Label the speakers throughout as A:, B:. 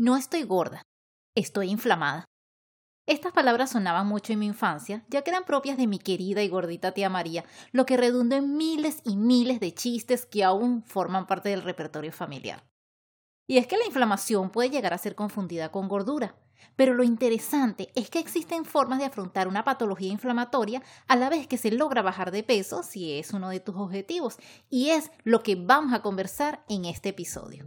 A: No estoy gorda, estoy inflamada. Estas palabras sonaban mucho en mi infancia, ya que eran propias de mi querida y gordita tía María, lo que redundó en miles y miles de chistes que aún forman parte del repertorio familiar. Y es que la inflamación puede llegar a ser confundida con gordura, pero lo interesante es que existen formas de afrontar una patología inflamatoria a la vez que se logra bajar de peso si es uno de tus objetivos, y es lo que vamos a conversar en este episodio.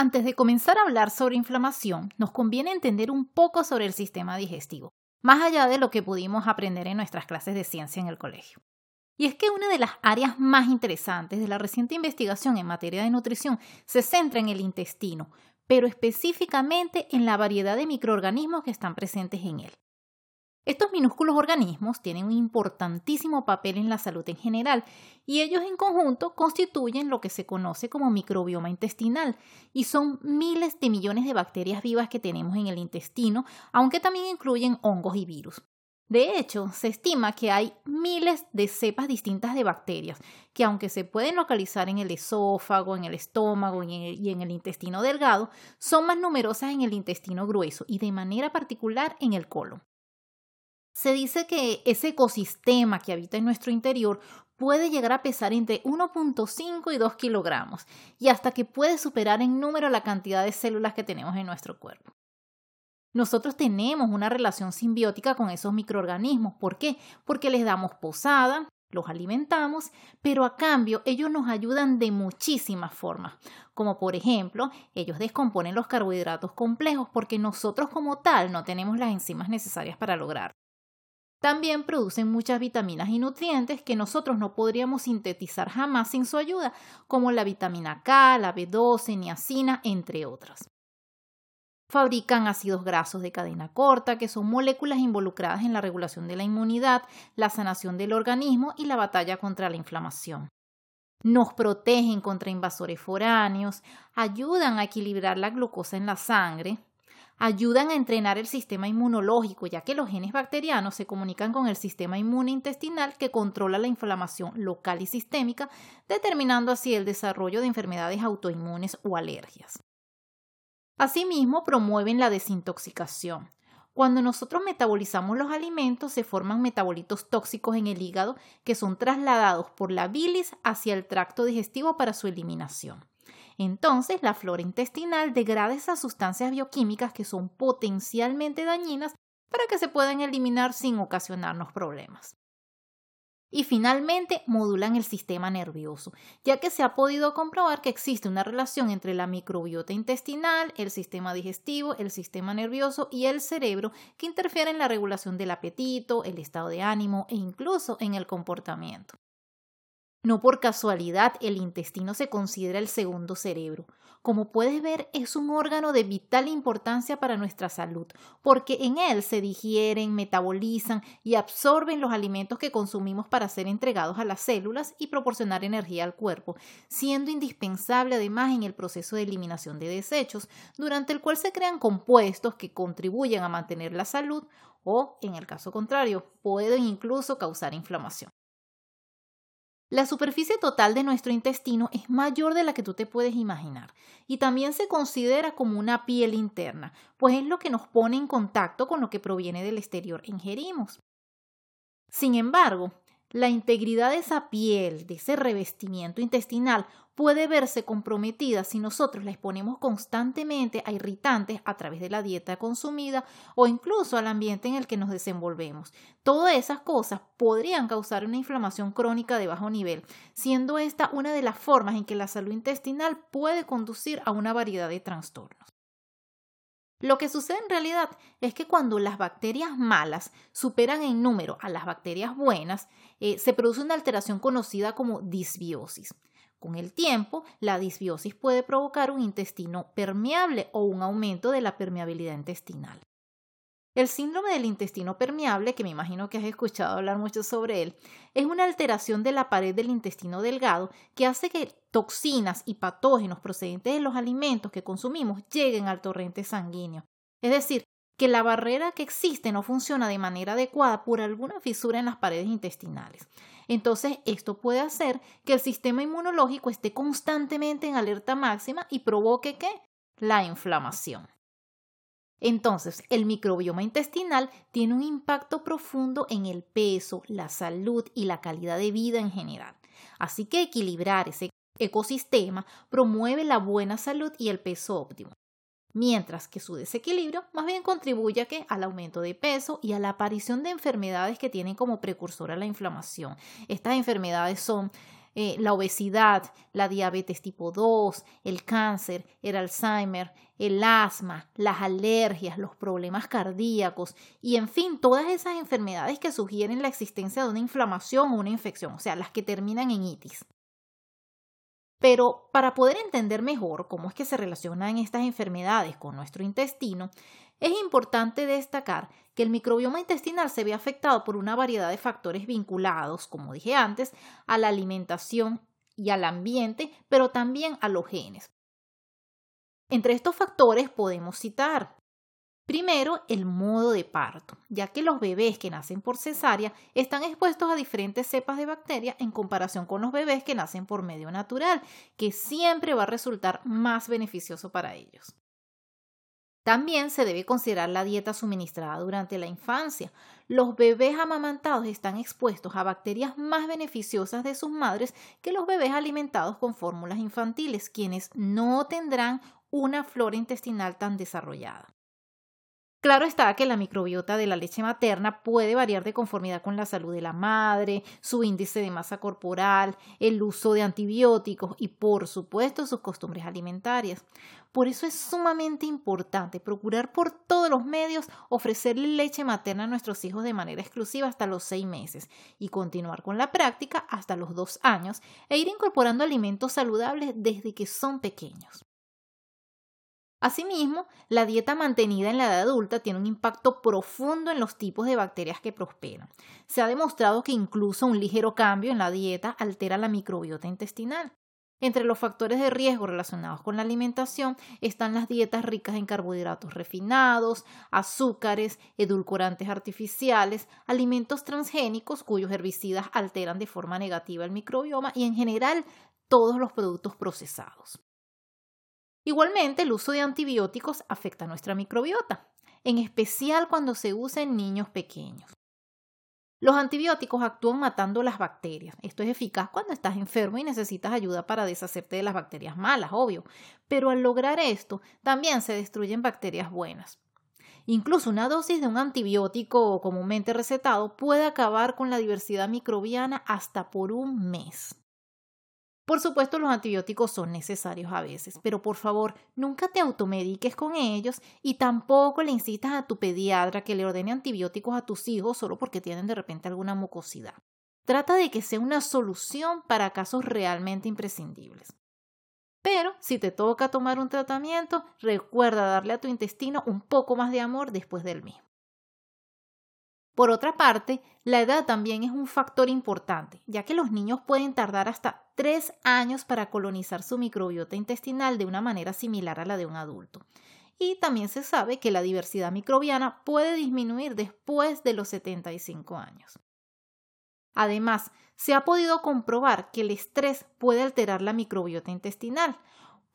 A: Antes de comenzar a hablar sobre inflamación, nos conviene entender un poco sobre el sistema digestivo, más allá de lo que pudimos aprender en nuestras clases de ciencia en el colegio. Y es que una de las áreas más interesantes de la reciente investigación en materia de nutrición se centra en el intestino, pero específicamente en la variedad de microorganismos que están presentes en él. Estos minúsculos organismos tienen un importantísimo papel en la salud en general y ellos en conjunto constituyen lo que se conoce como microbioma intestinal y son miles de millones de bacterias vivas que tenemos en el intestino, aunque también incluyen hongos y virus. De hecho, se estima que hay miles de cepas distintas de bacterias, que aunque se pueden localizar en el esófago, en el estómago y en el, intestino delgado, son más numerosas en el intestino grueso y de manera particular en el colon. Se dice que ese ecosistema que habita en nuestro interior puede llegar a pesar entre 1.5 y 2 kilogramos y hasta que puede superar en número la cantidad de células que tenemos en nuestro cuerpo. Nosotros tenemos una relación simbiótica con esos microorganismos. ¿Por qué? Porque les damos posada, los alimentamos, pero a cambio ellos nos ayudan de muchísimas formas, como por ejemplo, ellos descomponen los carbohidratos complejos porque nosotros como tal no tenemos las enzimas necesarias para lograrlo. También producen muchas vitaminas y nutrientes que nosotros no podríamos sintetizar jamás sin su ayuda, como la vitamina K, la B12, niacina, entre otras. Fabrican ácidos grasos de cadena corta, que son moléculas involucradas en la regulación de la inmunidad, la sanación del organismo y la batalla contra la inflamación. Nos protegen contra invasores foráneos, ayudan a equilibrar la glucosa en la sangre, ayudan a entrenar el sistema inmunológico, ya que los genes bacterianos se comunican con el sistema inmune intestinal que controla la inflamación local y sistémica, determinando así el desarrollo de enfermedades autoinmunes o alergias. Asimismo, promueven la desintoxicación. Cuando nosotros metabolizamos los alimentos, se forman metabolitos tóxicos en el hígado que son trasladados por la bilis hacia el tracto digestivo para su eliminación. Entonces, la flora intestinal degrada esas sustancias bioquímicas que son potencialmente dañinas para que se puedan eliminar sin ocasionarnos problemas. Y finalmente modulan el sistema nervioso, ya que se ha podido comprobar que existe una relación entre la microbiota intestinal, el sistema digestivo, el sistema nervioso y el cerebro que interfiere en la regulación del apetito, el estado de ánimo e incluso en el comportamiento. No por casualidad el intestino se considera el segundo cerebro. Como puedes ver, es un órgano de vital importancia para nuestra salud, porque en él se digieren, metabolizan y absorben los alimentos que consumimos para ser entregados a las células y proporcionar energía al cuerpo, siendo indispensable además en el proceso de eliminación de desechos, durante el cual se crean compuestos que contribuyen a mantener la salud o, en el caso contrario, pueden incluso causar inflamación. La superficie total de nuestro intestino es mayor de la que tú te puedes imaginar y también se considera como una piel interna, pues es lo que nos pone en contacto con lo que proviene del exterior ingerimos. Sin embargo, la integridad de esa piel, de ese revestimiento intestinal, puede verse comprometida si nosotros la exponemos constantemente a irritantes a través de la dieta consumida o incluso al ambiente en el que nos desenvolvemos. Todas esas cosas podrían causar una inflamación crónica de bajo nivel, siendo esta una de las formas en que la salud intestinal puede conducir a una variedad de trastornos. Lo que sucede en realidad es que cuando las bacterias malas superan en número a las bacterias buenas, eh, se produce una alteración conocida como disbiosis. Con el tiempo, la disbiosis puede provocar un intestino permeable o un aumento de la permeabilidad intestinal. El síndrome del intestino permeable, que me imagino que has escuchado hablar mucho sobre él, es una alteración de la pared del intestino delgado que hace que toxinas y patógenos procedentes de los alimentos que consumimos lleguen al torrente sanguíneo. Es decir, que la barrera que existe no funciona de manera adecuada por alguna fisura en las paredes intestinales. Entonces, esto puede hacer que el sistema inmunológico esté constantemente en alerta máxima y provoque ¿qué? La inflamación. Entonces, el microbioma intestinal tiene un impacto profundo en el peso, la salud y la calidad de vida en general. Así que equilibrar ese ecosistema promueve la buena salud y el peso óptimo mientras que su desequilibrio más bien contribuye al aumento de peso y a la aparición de enfermedades que tienen como precursora la inflamación. Estas enfermedades son eh, la obesidad, la diabetes tipo 2, el cáncer, el Alzheimer, el asma, las alergias, los problemas cardíacos y en fin, todas esas enfermedades que sugieren la existencia de una inflamación o una infección, o sea, las que terminan en itis. Pero para poder entender mejor cómo es que se relacionan estas enfermedades con nuestro intestino, es importante destacar que el microbioma intestinal se ve afectado por una variedad de factores vinculados, como dije antes, a la alimentación y al ambiente, pero también a los genes. Entre estos factores podemos citar Primero, el modo de parto, ya que los bebés que nacen por cesárea están expuestos a diferentes cepas de bacterias en comparación con los bebés que nacen por medio natural, que siempre va a resultar más beneficioso para ellos. También se debe considerar la dieta suministrada durante la infancia. Los bebés amamantados están expuestos a bacterias más beneficiosas de sus madres que los bebés alimentados con fórmulas infantiles, quienes no tendrán una flora intestinal tan desarrollada. Claro está que la microbiota de la leche materna puede variar de conformidad con la salud de la madre, su índice de masa corporal, el uso de antibióticos y por supuesto sus costumbres alimentarias. Por eso es sumamente importante procurar por todos los medios ofrecerle leche materna a nuestros hijos de manera exclusiva hasta los seis meses y continuar con la práctica hasta los dos años e ir incorporando alimentos saludables desde que son pequeños. Asimismo, la dieta mantenida en la edad adulta tiene un impacto profundo en los tipos de bacterias que prosperan. Se ha demostrado que incluso un ligero cambio en la dieta altera la microbiota intestinal. Entre los factores de riesgo relacionados con la alimentación están las dietas ricas en carbohidratos refinados, azúcares, edulcorantes artificiales, alimentos transgénicos cuyos herbicidas alteran de forma negativa el microbioma y en general todos los productos procesados. Igualmente, el uso de antibióticos afecta nuestra microbiota, en especial cuando se usa en niños pequeños. Los antibióticos actúan matando las bacterias. Esto es eficaz cuando estás enfermo y necesitas ayuda para deshacerte de las bacterias malas, obvio. Pero al lograr esto, también se destruyen bacterias buenas. Incluso una dosis de un antibiótico comúnmente recetado puede acabar con la diversidad microbiana hasta por un mes. Por supuesto, los antibióticos son necesarios a veces, pero por favor, nunca te automediques con ellos y tampoco le insistas a tu pediatra que le ordene antibióticos a tus hijos solo porque tienen de repente alguna mucosidad. Trata de que sea una solución para casos realmente imprescindibles. Pero si te toca tomar un tratamiento, recuerda darle a tu intestino un poco más de amor después del mismo. Por otra parte, la edad también es un factor importante, ya que los niños pueden tardar hasta tres años para colonizar su microbiota intestinal de una manera similar a la de un adulto. Y también se sabe que la diversidad microbiana puede disminuir después de los 75 años. Además, se ha podido comprobar que el estrés puede alterar la microbiota intestinal,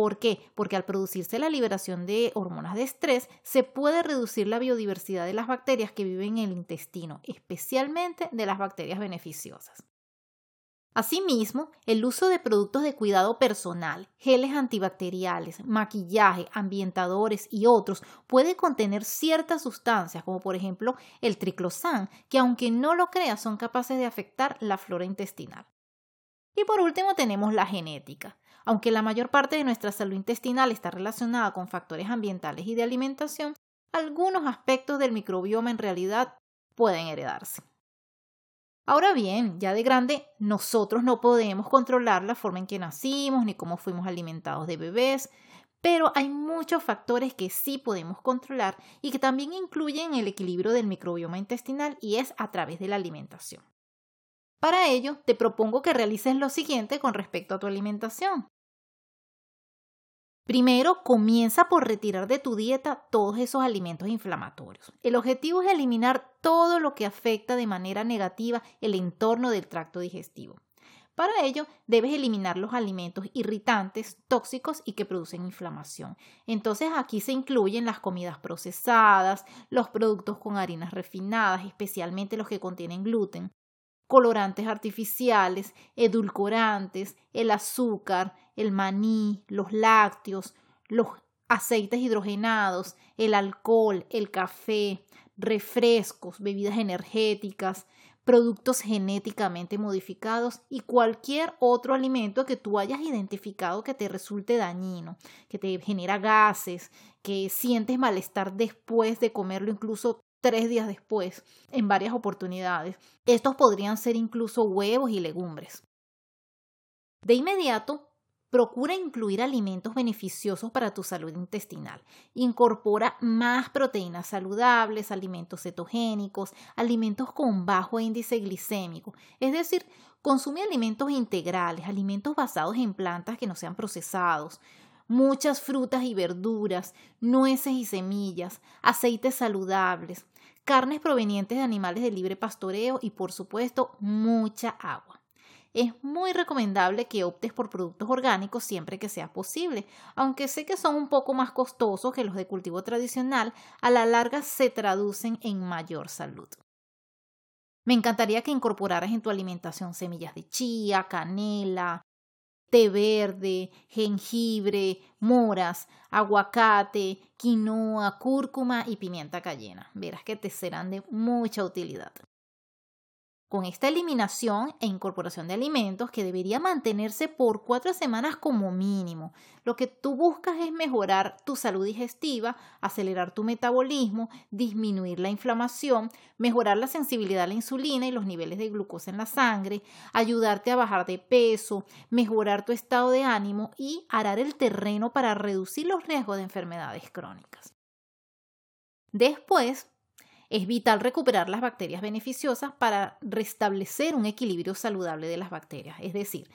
A: ¿Por qué? Porque al producirse la liberación de hormonas de estrés, se puede reducir la biodiversidad de las bacterias que viven en el intestino, especialmente de las bacterias beneficiosas. Asimismo, el uso de productos de cuidado personal, geles antibacteriales, maquillaje, ambientadores y otros puede contener ciertas sustancias, como por ejemplo el triclosan, que aunque no lo creas son capaces de afectar la flora intestinal. Y por último tenemos la genética. Aunque la mayor parte de nuestra salud intestinal está relacionada con factores ambientales y de alimentación, algunos aspectos del microbioma en realidad pueden heredarse. Ahora bien, ya de grande, nosotros no podemos controlar la forma en que nacimos ni cómo fuimos alimentados de bebés, pero hay muchos factores que sí podemos controlar y que también incluyen el equilibrio del microbioma intestinal y es a través de la alimentación. Para ello, te propongo que realices lo siguiente con respecto a tu alimentación. Primero, comienza por retirar de tu dieta todos esos alimentos inflamatorios. El objetivo es eliminar todo lo que afecta de manera negativa el entorno del tracto digestivo. Para ello, debes eliminar los alimentos irritantes, tóxicos y que producen inflamación. Entonces, aquí se incluyen las comidas procesadas, los productos con harinas refinadas, especialmente los que contienen gluten, colorantes artificiales, edulcorantes, el azúcar, el maní, los lácteos, los aceites hidrogenados, el alcohol, el café, refrescos, bebidas energéticas, productos genéticamente modificados y cualquier otro alimento que tú hayas identificado que te resulte dañino, que te genera gases, que sientes malestar después de comerlo, incluso tres días después, en varias oportunidades. Estos podrían ser incluso huevos y legumbres. De inmediato, Procura incluir alimentos beneficiosos para tu salud intestinal. Incorpora más proteínas saludables, alimentos cetogénicos, alimentos con bajo índice glicémico. Es decir, consume alimentos integrales, alimentos basados en plantas que no sean procesados, muchas frutas y verduras, nueces y semillas, aceites saludables, carnes provenientes de animales de libre pastoreo y por supuesto mucha agua es muy recomendable que optes por productos orgánicos siempre que sea posible. Aunque sé que son un poco más costosos que los de cultivo tradicional, a la larga se traducen en mayor salud. Me encantaría que incorporaras en tu alimentación semillas de chía, canela, té verde, jengibre, moras, aguacate, quinoa, cúrcuma y pimienta cayena. Verás que te serán de mucha utilidad. Con esta eliminación e incorporación de alimentos que debería mantenerse por cuatro semanas como mínimo, lo que tú buscas es mejorar tu salud digestiva, acelerar tu metabolismo, disminuir la inflamación, mejorar la sensibilidad a la insulina y los niveles de glucosa en la sangre, ayudarte a bajar de peso, mejorar tu estado de ánimo y arar el terreno para reducir los riesgos de enfermedades crónicas. Después, es vital recuperar las bacterias beneficiosas para restablecer un equilibrio saludable de las bacterias. Es decir,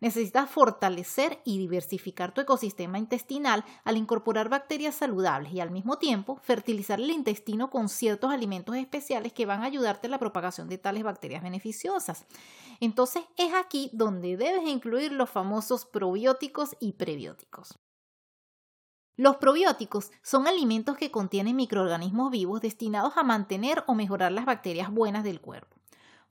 A: necesitas fortalecer y diversificar tu ecosistema intestinal al incorporar bacterias saludables y al mismo tiempo fertilizar el intestino con ciertos alimentos especiales que van a ayudarte a la propagación de tales bacterias beneficiosas. Entonces es aquí donde debes incluir los famosos probióticos y prebióticos. Los probióticos son alimentos que contienen microorganismos vivos destinados a mantener o mejorar las bacterias buenas del cuerpo.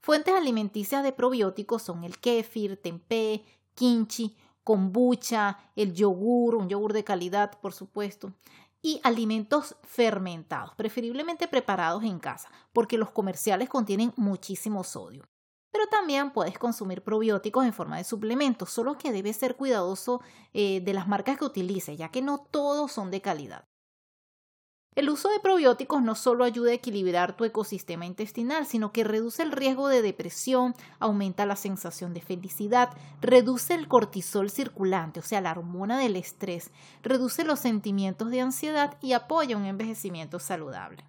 A: Fuentes alimenticias de probióticos son el kéfir, tempeh, kimchi, kombucha, el yogur, un yogur de calidad, por supuesto, y alimentos fermentados, preferiblemente preparados en casa, porque los comerciales contienen muchísimo sodio pero también puedes consumir probióticos en forma de suplementos, solo que debes ser cuidadoso eh, de las marcas que utilices, ya que no todos son de calidad. El uso de probióticos no solo ayuda a equilibrar tu ecosistema intestinal, sino que reduce el riesgo de depresión, aumenta la sensación de felicidad, reduce el cortisol circulante, o sea, la hormona del estrés, reduce los sentimientos de ansiedad y apoya un envejecimiento saludable.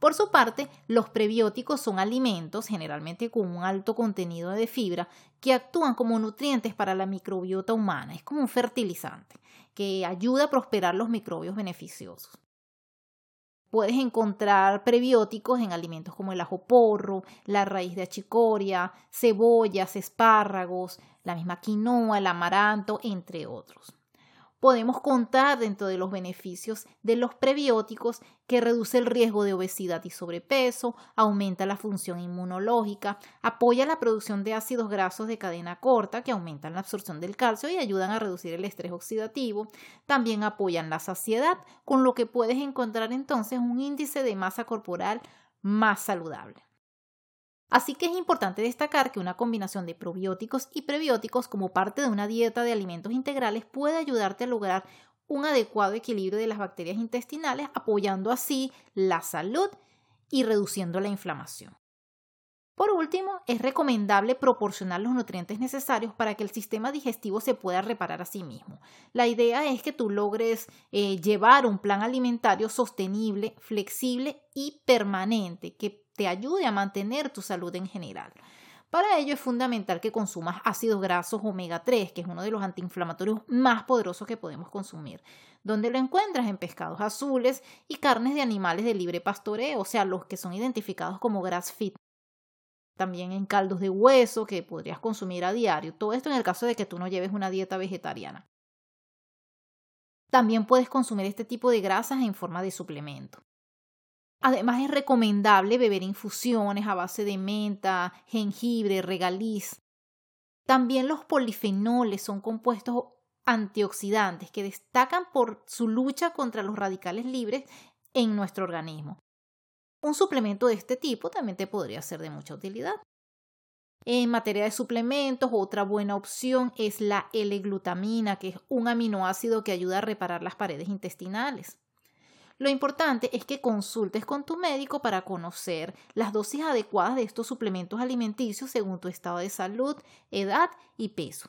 A: Por su parte, los prebióticos son alimentos, generalmente con un alto contenido de fibra, que actúan como nutrientes para la microbiota humana. Es como un fertilizante que ayuda a prosperar los microbios beneficiosos. Puedes encontrar prebióticos en alimentos como el ajo porro, la raíz de achicoria, cebollas, espárragos, la misma quinoa, el amaranto, entre otros podemos contar dentro de los beneficios de los prebióticos que reduce el riesgo de obesidad y sobrepeso, aumenta la función inmunológica, apoya la producción de ácidos grasos de cadena corta que aumentan la absorción del calcio y ayudan a reducir el estrés oxidativo, también apoyan la saciedad, con lo que puedes encontrar entonces un índice de masa corporal más saludable. Así que es importante destacar que una combinación de probióticos y prebióticos como parte de una dieta de alimentos integrales puede ayudarte a lograr un adecuado equilibrio de las bacterias intestinales, apoyando así la salud y reduciendo la inflamación. Por último, es recomendable proporcionar los nutrientes necesarios para que el sistema digestivo se pueda reparar a sí mismo. La idea es que tú logres eh, llevar un plan alimentario sostenible, flexible y permanente que te ayude a mantener tu salud en general. Para ello es fundamental que consumas ácidos grasos omega 3, que es uno de los antiinflamatorios más poderosos que podemos consumir, donde lo encuentras en pescados azules y carnes de animales de libre pastoreo, o sea, los que son identificados como grass feed también en caldos de hueso que podrías consumir a diario. Todo esto en el caso de que tú no lleves una dieta vegetariana. También puedes consumir este tipo de grasas en forma de suplemento. Además es recomendable beber infusiones a base de menta, jengibre, regaliz. También los polifenoles son compuestos antioxidantes que destacan por su lucha contra los radicales libres en nuestro organismo. Un suplemento de este tipo también te podría ser de mucha utilidad. En materia de suplementos, otra buena opción es la L-glutamina, que es un aminoácido que ayuda a reparar las paredes intestinales. Lo importante es que consultes con tu médico para conocer las dosis adecuadas de estos suplementos alimenticios según tu estado de salud, edad y peso.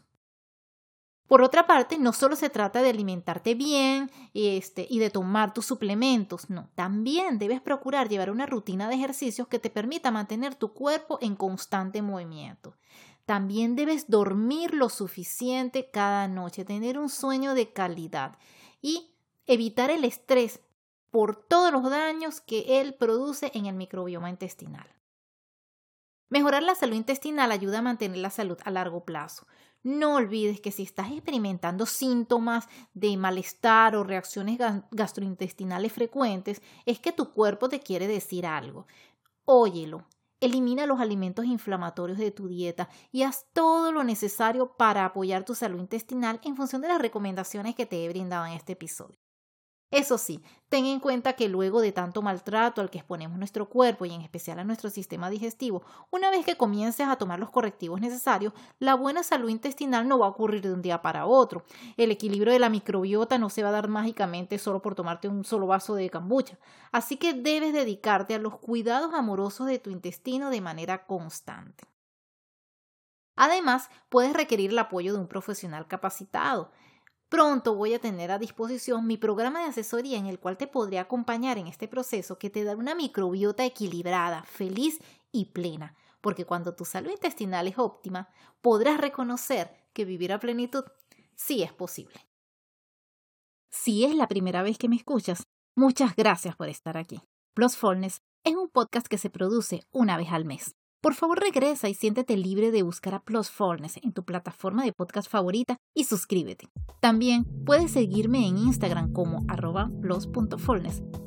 A: Por otra parte, no solo se trata de alimentarte bien este, y de tomar tus suplementos, no, también debes procurar llevar una rutina de ejercicios que te permita mantener tu cuerpo en constante movimiento. También debes dormir lo suficiente cada noche, tener un sueño de calidad y evitar el estrés por todos los daños que él produce en el microbioma intestinal. Mejorar la salud intestinal ayuda a mantener la salud a largo plazo. No olvides que si estás experimentando síntomas de malestar o reacciones gastrointestinales frecuentes, es que tu cuerpo te quiere decir algo. Óyelo. Elimina los alimentos inflamatorios de tu dieta y haz todo lo necesario para apoyar tu salud intestinal en función de las recomendaciones que te he brindado en este episodio. Eso sí, ten en cuenta que luego de tanto maltrato al que exponemos nuestro cuerpo y en especial a nuestro sistema digestivo, una vez que comiences a tomar los correctivos necesarios, la buena salud intestinal no va a ocurrir de un día para otro. El equilibrio de la microbiota no se va a dar mágicamente solo por tomarte un solo vaso de kombucha. Así que debes dedicarte a los cuidados amorosos de tu intestino de manera constante. Además, puedes requerir el apoyo de un profesional capacitado. Pronto voy a tener a disposición mi programa de asesoría en el cual te podré acompañar en este proceso que te da una microbiota equilibrada, feliz y plena, porque cuando tu salud intestinal es óptima, podrás reconocer que vivir a plenitud sí es posible. Si es la primera vez que me escuchas, muchas gracias por estar aquí. Plus Fullness es un podcast que se produce una vez al mes. Por favor regresa y siéntete libre de buscar a Plus en tu plataforma de podcast favorita y suscríbete. También puedes seguirme en Instagram como arroba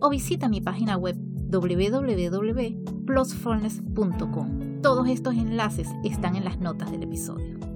A: o visita mi página web www.plusfullness.com. Todos estos enlaces están en las notas del episodio.